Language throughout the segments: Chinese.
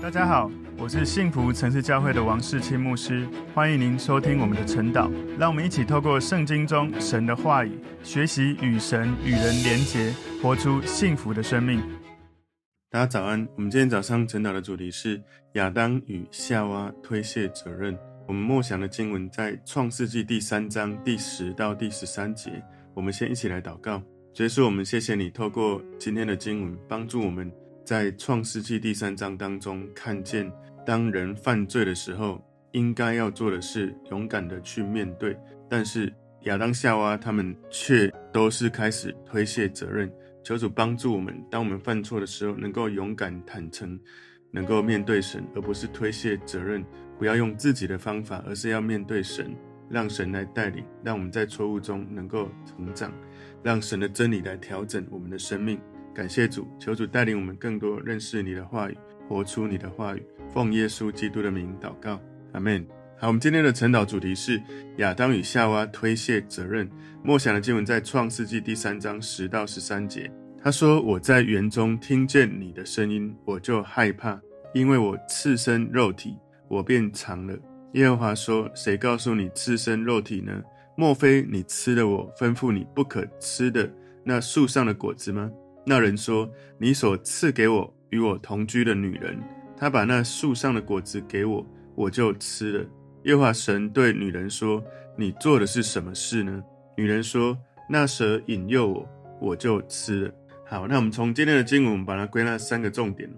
大家好，我是幸福城市教会的王世清牧师，欢迎您收听我们的晨祷。让我们一起透过圣经中神的话语，学习与神与人连结，活出幸福的生命。大家早安，我们今天早上晨祷的主题是亚当与夏娃推卸责任。我们默想的经文在创世纪第三章第十到第十三节。我们先一起来祷告，结束，我们谢谢你透过今天的经文，帮助我们。在创世纪第三章当中，看见当人犯罪的时候，应该要做的是勇敢的去面对。但是亚当夏娃他们却都是开始推卸责任。求主帮助我们，当我们犯错的时候，能够勇敢坦诚，能够面对神，而不是推卸责任。不要用自己的方法，而是要面对神，让神来带领，让我们在错误中能够成长，让神的真理来调整我们的生命。感谢主，求主带领我们更多认识你的话语，活出你的话语。奉耶稣基督的名祷告，阿门。好，我们今天的晨祷主题是亚当与夏娃推卸责任。默想的经文在创世纪第三章十到十三节。他说：“我在园中听见你的声音，我就害怕，因为我赤身肉体，我便藏了。”耶和华说：“谁告诉你赤身肉体呢？莫非你吃了我吩咐你不可吃的那树上的果子吗？”那人说：“你所赐给我与我同居的女人，她把那树上的果子给我，我就吃了。”耶和华神对女人说：“你做的是什么事呢？”女人说：“那蛇引诱我，我就吃了。”好，那我们从今天的经文，我们把它归纳三个重点。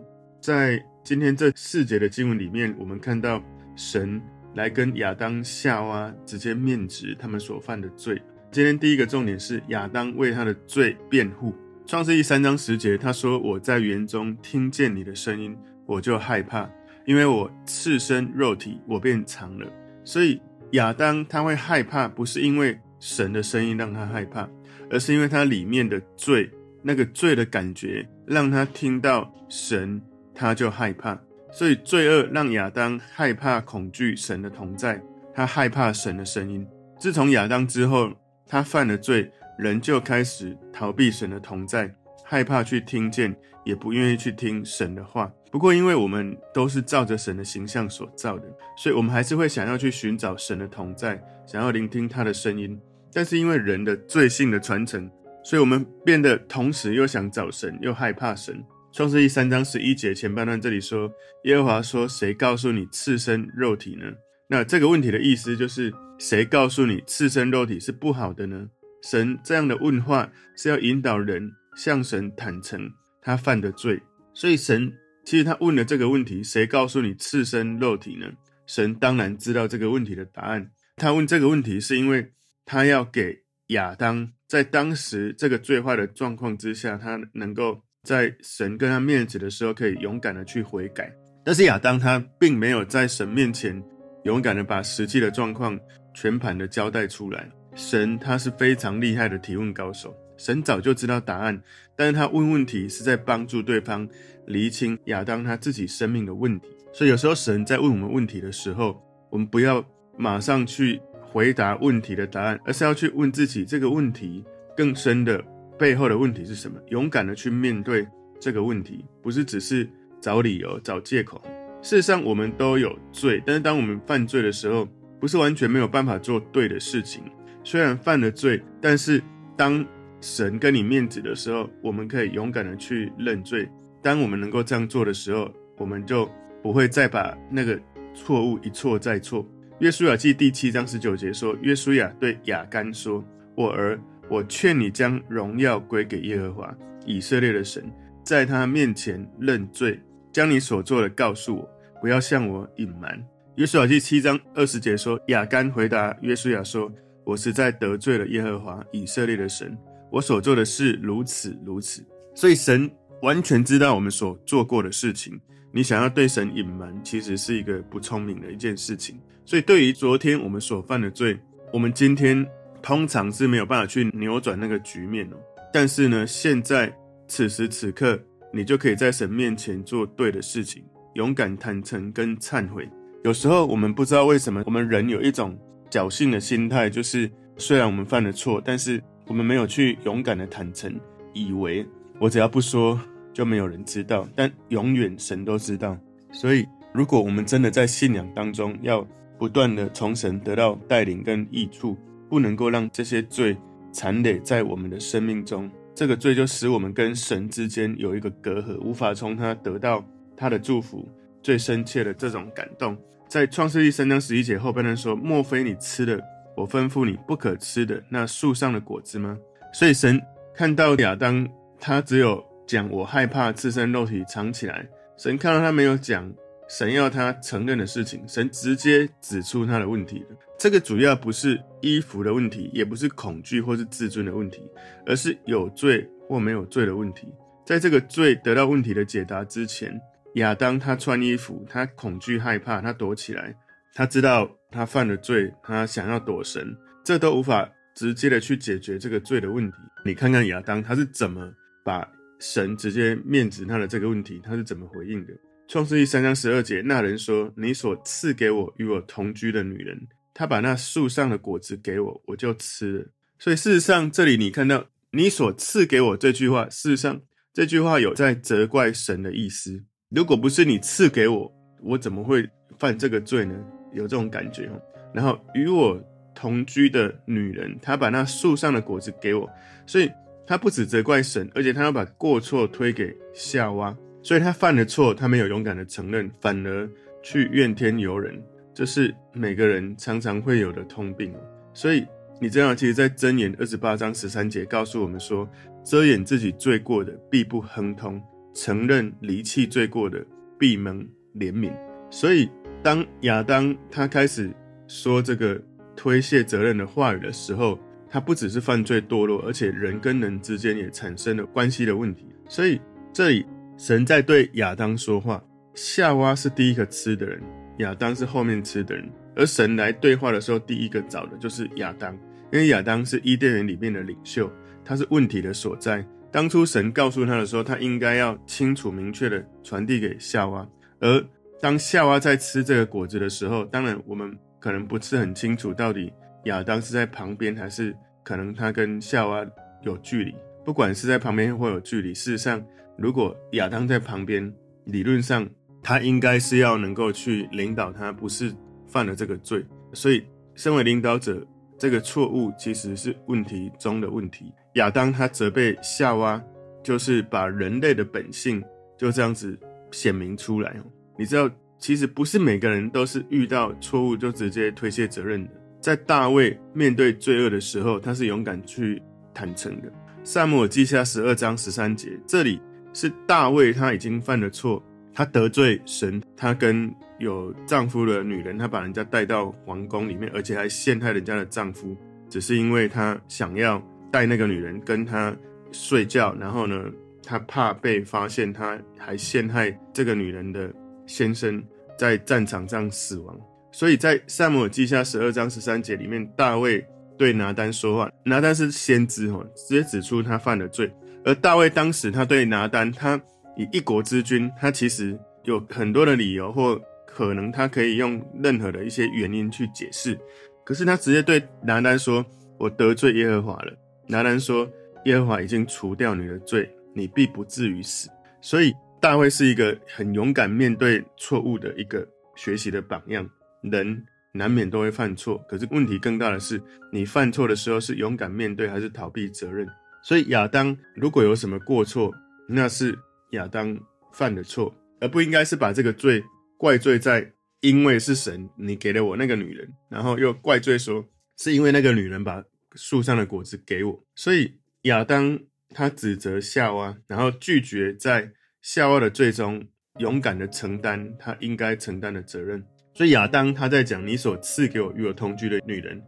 在今天这四节的经文里面，我们看到神来跟亚当、夏娃直接面质他们所犯的罪。今天第一个重点是亚当为他的罪辩护。创世记三章十节，他说：“我在园中听见你的声音，我就害怕，因为我赤身肉体，我便藏了。”所以亚当他会害怕，不是因为神的声音让他害怕，而是因为他里面的罪，那个罪的感觉让他听到神，他就害怕。所以罪恶让亚当害怕、恐惧神的同在，他害怕神的声音。自从亚当之后，他犯了罪。人就开始逃避神的同在，害怕去听见，也不愿意去听神的话。不过，因为我们都是照着神的形象所造的，所以我们还是会想要去寻找神的同在，想要聆听他的声音。但是，因为人的罪性的传承，所以我们变得同时又想找神，又害怕神。创世记三章十一节前半段这里说：“耶和华说，谁告诉你赤身肉体呢？”那这个问题的意思就是，谁告诉你赤身肉体是不好的呢？神这样的问话是要引导人向神坦诚他犯的罪，所以神其实他问了这个问题：谁告诉你赤身肉体呢？神当然知道这个问题的答案。他问这个问题是因为他要给亚当在当时这个最坏的状况之下，他能够在神跟他面子的时候可以勇敢的去悔改。但是亚当他并没有在神面前勇敢的把实际的状况全盘的交代出来。神他是非常厉害的提问高手，神早就知道答案，但是他问问题是在帮助对方厘清亚当他自己生命的问题。所以有时候神在问我们问题的时候，我们不要马上去回答问题的答案，而是要去问自己这个问题更深的背后的问题是什么，勇敢的去面对这个问题，不是只是找理由、找借口。事实上，我们都有罪，但是当我们犯罪的时候，不是完全没有办法做对的事情。虽然犯了罪，但是当神跟你面子的时候，我们可以勇敢的去认罪。当我们能够这样做的时候，我们就不会再把那个错误一错再错。约书亚记第七章十九节说：“约书亚对亚干说，我儿，我劝你将荣耀归给耶和华以色列的神，在他面前认罪，将你所做的告诉我，不要向我隐瞒。”约书亚记七章二十节说：“亚干回答约书亚说。”我实在得罪了耶和华以色列的神，我所做的事如此如此。所以神完全知道我们所做过的事情。你想要对神隐瞒，其实是一个不聪明的一件事情。所以对于昨天我们所犯的罪，我们今天通常是没有办法去扭转那个局面哦。但是呢，现在此时此刻，你就可以在神面前做对的事情，勇敢坦诚跟忏悔。有时候我们不知道为什么，我们人有一种。侥幸的心态就是，虽然我们犯了错，但是我们没有去勇敢的坦诚，以为我只要不说就没有人知道。但永远神都知道，所以，如果我们真的在信仰当中要不断的从神得到带领跟益处，不能够让这些罪缠累在我们的生命中，这个罪就使我们跟神之间有一个隔阂，无法从他得到他的祝福，最深切的这种感动。在创世记三章十一节后半段说：“莫非你吃了我吩咐你不可吃的那树上的果子吗？”所以神看到亚当，他只有讲我害怕自身肉体藏起来。神看到他没有讲神要他承认的事情，神直接指出他的问题了。这个主要不是衣服的问题，也不是恐惧或是自尊的问题，而是有罪或没有罪的问题。在这个罪得到问题的解答之前，亚当他穿衣服，他恐惧害怕，他躲起来，他知道他犯了罪，他想要躲神，这都无法直接的去解决这个罪的问题。你看看亚当他是怎么把。神直接面指他的这个问题，他是怎么回应的？创世记三章十二节，那人说：“你所赐给我与我同居的女人，她把那树上的果子给我，我就吃了。”所以事实上，这里你看到“你所赐给我”这句话，事实上这句话有在责怪神的意思。如果不是你赐给我，我怎么会犯这个罪呢？有这种感觉。然后与我同居的女人，她把那树上的果子给我，所以。她不止责怪神，而且她要把过错推给夏娃，所以她犯了错，她没有勇敢的承认，反而去怨天尤人，这是每个人常常会有的通病。所以你知道，其实，在箴言二十八章十三节告诉我们说，遮掩自己罪过的必不亨通，承认离弃罪过的必蒙怜悯。所以当亚当他开始说这个推卸责任的话语的时候，他不只是犯罪堕落，而且人跟人之间也产生了关系的问题。所以这里神在对亚当说话，夏娃是第一个吃的人，亚当是后面吃的人。而神来对话的时候，第一个找的就是亚当，因为亚当是伊甸园里面的领袖，他是问题的所在。当初神告诉他的时候，他应该要清楚明确的传递给夏娃。而当夏娃在吃这个果子的时候，当然我们可能不是很清楚到底。亚当是在旁边，还是可能他跟夏娃有距离？不管是在旁边或有距离，事实上，如果亚当在旁边，理论上他应该是要能够去领导他，不是犯了这个罪。所以，身为领导者，这个错误其实是问题中的问题。亚当他责备夏娃，就是把人类的本性就这样子显明出来。你知道，其实不是每个人都是遇到错误就直接推卸责任的。在大卫面对罪恶的时候，他是勇敢去坦诚的。撒母耳记下十二章十三节，这里是大卫他已经犯了错，他得罪神，他跟有丈夫的女人，他把人家带到皇宫里面，而且还陷害人家的丈夫，只是因为他想要带那个女人跟他睡觉，然后呢，他怕被发现，他还陷害这个女人的先生在战场上死亡。所以在撒母耳记下十二章十三节里面，大卫对拿单说话，拿单是先知哦，直接指出他犯了罪。而大卫当时他对拿单，他以一国之君，他其实有很多的理由，或可能他可以用任何的一些原因去解释。可是他直接对拿单说：“我得罪耶和华了。”拿单说：“耶和华已经除掉你的罪，你必不至于死。”所以大卫是一个很勇敢面对错误的一个学习的榜样。人难免都会犯错，可是问题更大的是，你犯错的时候是勇敢面对还是逃避责任？所以亚当如果有什么过错，那是亚当犯的错，而不应该是把这个罪怪罪在因为是神你给了我那个女人，然后又怪罪说是因为那个女人把树上的果子给我。所以亚当他指责夏娃，然后拒绝在夏娃的罪中勇敢的承担他应该承担的责任。所以亚当他在讲你所赐给我与我同居的女人，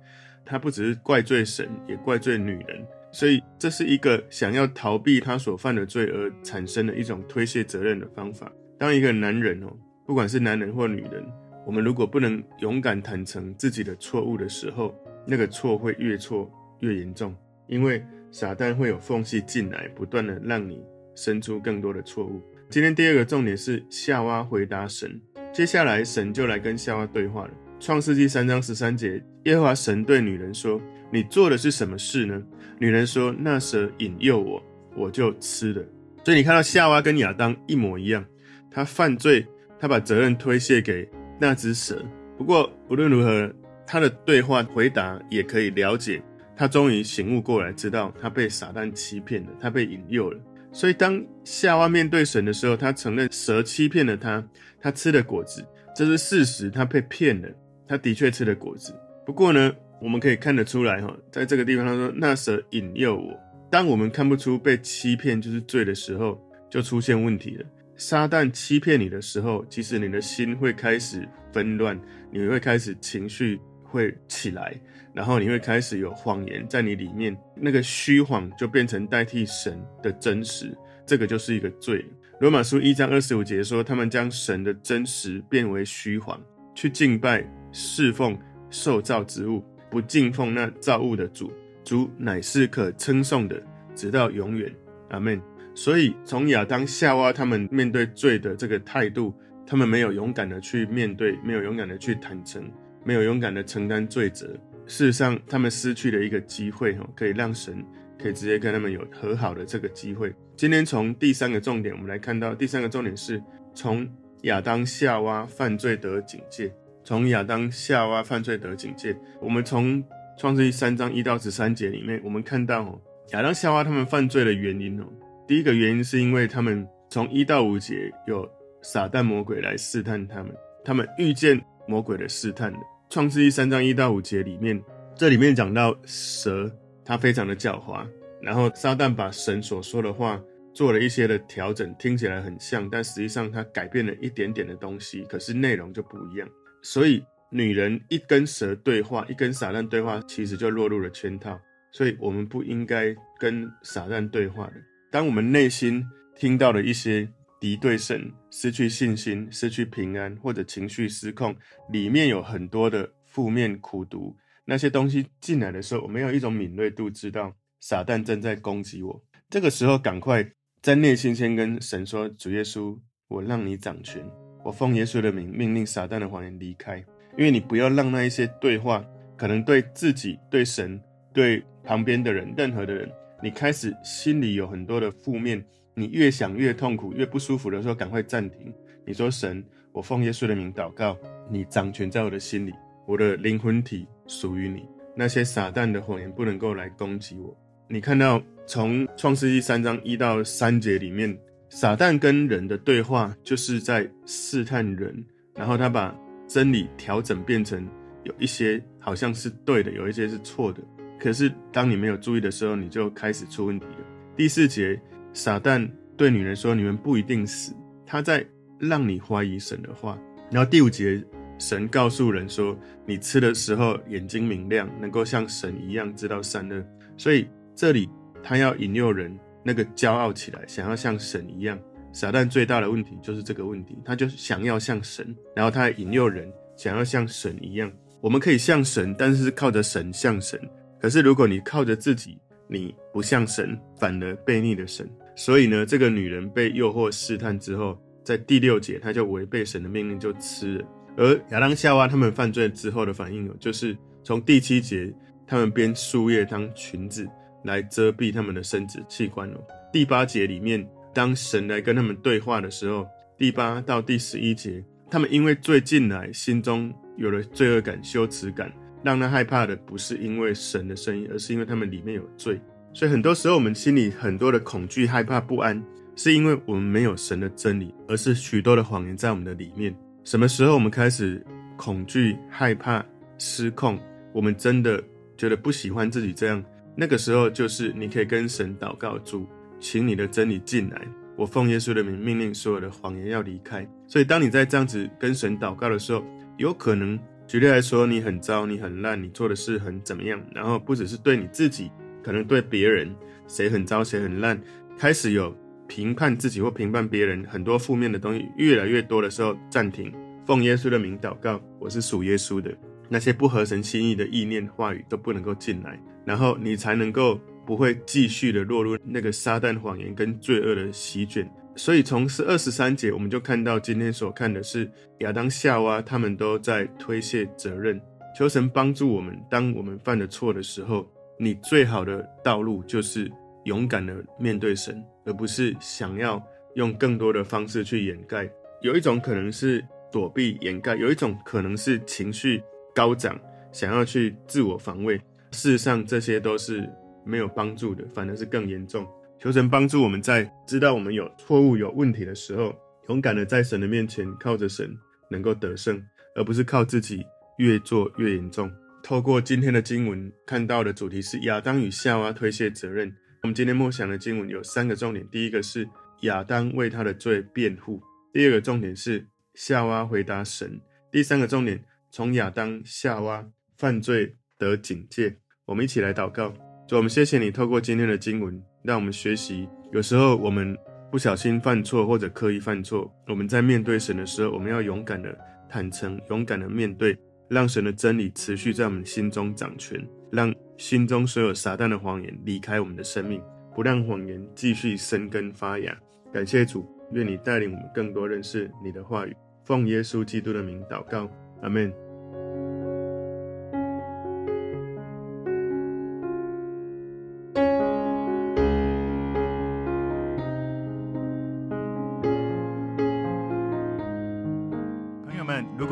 他不只是怪罪神，也怪罪女人。所以这是一个想要逃避他所犯的罪而产生的一种推卸责任的方法。当一个男人哦，不管是男人或女人，我们如果不能勇敢坦诚自己的错误的时候，那个错会越错越严重，因为撒旦会有缝隙进来，不断的让你生出更多的错误。今天第二个重点是夏娃回答神。接下来，神就来跟夏娃对话了。创世纪三章十三节，耶和华神对女人说：“你做的是什么事呢？”女人说：“那蛇引诱我，我就吃了。”所以你看到夏娃跟亚当一模一样，他犯罪，他把责任推卸给那只蛇。不过无论如何，他的对话回答也可以了解，他终于醒悟过来，知道他被撒旦欺骗了，他被引诱了。所以当夏娃面对神的时候，他承认蛇欺骗了他，他吃了果子，这是事实，他被骗了，他的确吃了果子。不过呢，我们可以看得出来哈，在这个地方他说那蛇引诱我。当我们看不出被欺骗就是罪的时候，就出现问题了。撒旦欺骗你的时候，其实你的心会开始纷乱，你会开始情绪会起来，然后你会开始有谎言在你里面，那个虚谎就变成代替神的真实，这个就是一个罪。罗马书一章二十五节说，他们将神的真实变为虚谎，去敬拜侍奉受造之物，不敬奉那造物的主。主乃是可称颂的，直到永远。阿门。所以，从亚当、夏娃他们面对罪的这个态度，他们没有勇敢的去面对，没有勇敢的去坦诚，没有勇敢的承担罪责。事实上，他们失去了一个机会，哈，可以让神可以直接跟他们有和好的这个机会。今天从第三个重点，我们来看到第三个重点是从亚当、夏娃犯罪得警戒。从亚当、夏娃犯罪得警戒，我们从创世记三章一到十三节里面，我们看到哦，亚当、夏娃他们犯罪的原因哦。第一个原因是因为他们从一到五节有撒旦魔鬼来试探他们，他们遇见魔鬼的试探的。创世记三章一到五节里面，这里面讲到蛇，它非常的狡猾，然后撒旦把神所说的话做了一些的调整，听起来很像，但实际上它改变了一点点的东西，可是内容就不一样。所以女人一跟蛇对话，一跟撒旦对话，其实就落入了圈套。所以我们不应该跟撒旦对话的。当我们内心听到了一些敌对神、失去信心、失去平安或者情绪失控，里面有很多的负面苦毒，那些东西进来的时候，我没有一种敏锐度，知道撒旦正在攻击我。这个时候，赶快在内心先跟神说：“主耶稣，我让你掌权，我奉耶稣的名命令撒旦的谎言离开。”因为你不要让那一些对话，可能对自己、对神、对旁边的人、任何的人。你开始心里有很多的负面，你越想越痛苦，越不舒服的时候，赶快暂停。你说：“神，我奉耶稣的名祷告，你掌权在我的心里，我的灵魂体属于你。那些撒旦的谎言不能够来攻击我。”你看到从创世纪三章一到三节里面，撒旦跟人的对话就是在试探人，然后他把真理调整变成有一些好像是对的，有一些是错的。可是，当你没有注意的时候，你就开始出问题了。第四节，撒旦对女人说：“你们不一定死。”他在让你怀疑神的话。然后第五节，神告诉人说：“你吃的时候眼睛明亮，能够像神一样知道善恶。”所以这里他要引诱人那个骄傲起来，想要像神一样。撒旦最大的问题就是这个问题，他就想要像神，然后他引诱人想要像神一样。我们可以像神，但是靠着神像神。可是，如果你靠着自己，你不像神，反而背逆了神。所以呢，这个女人被诱惑试探之后，在第六节，她就违背神的命令，就吃了。而亚当夏娃他们犯罪之后的反应，就是从第七节，他们编树叶当裙子来遮蔽他们的生殖器官哦。第八节里面，当神来跟他们对话的时候，第八到第十一节，他们因为罪进来，心中有了罪恶感、羞耻感。让他害怕的不是因为神的声音，而是因为他们里面有罪。所以很多时候我们心里很多的恐惧、害怕、不安，是因为我们没有神的真理，而是许多的谎言在我们的里面。什么时候我们开始恐惧、害怕、失控？我们真的觉得不喜欢自己这样，那个时候就是你可以跟神祷告，主，请你的真理进来。我奉耶稣的名命令所有的谎言要离开。所以当你在这样子跟神祷告的时候，有可能。举例来说，你很糟，你很烂，你做的事很怎么样？然后不只是对你自己，可能对别人，谁很糟，谁很烂，开始有评判自己或评判别人，很多负面的东西越来越多的时候，暂停，奉耶稣的名祷告，我是属耶稣的，那些不合神心意的意念话语都不能够进来，然后你才能够不会继续的落入那个撒旦谎言跟罪恶的席卷。所以从十二十三节，我们就看到今天所看的是亚当夏娃，他们都在推卸责任。求神帮助我们，当我们犯了错的时候，你最好的道路就是勇敢的面对神，而不是想要用更多的方式去掩盖，有一种可能是躲避掩盖，有一种可能是情绪高涨，想要去自我防卫。事实上，这些都是没有帮助的，反而是更严重。求神帮助我们在知道我们有错误、有问题的时候，勇敢的在神的面前靠着神能够得胜，而不是靠自己越做越严重。透过今天的经文看到的主题是亚当与夏娃推卸责任。我们今天默想的经文有三个重点：第一个是亚当为他的罪辩护；第二个重点是夏娃回答神；第三个重点从亚当、夏娃犯罪得警戒。我们一起来祷告。主，我们谢谢你透过今天的经文。让我们学习，有时候我们不小心犯错或者刻意犯错，我们在面对神的时候，我们要勇敢的坦诚，勇敢的面对，让神的真理持续在我们心中掌权，让心中所有撒旦的谎言离开我们的生命，不让谎言继续生根发芽。感谢主，愿你带领我们更多认识你的话语。奉耶稣基督的名祷告，阿门。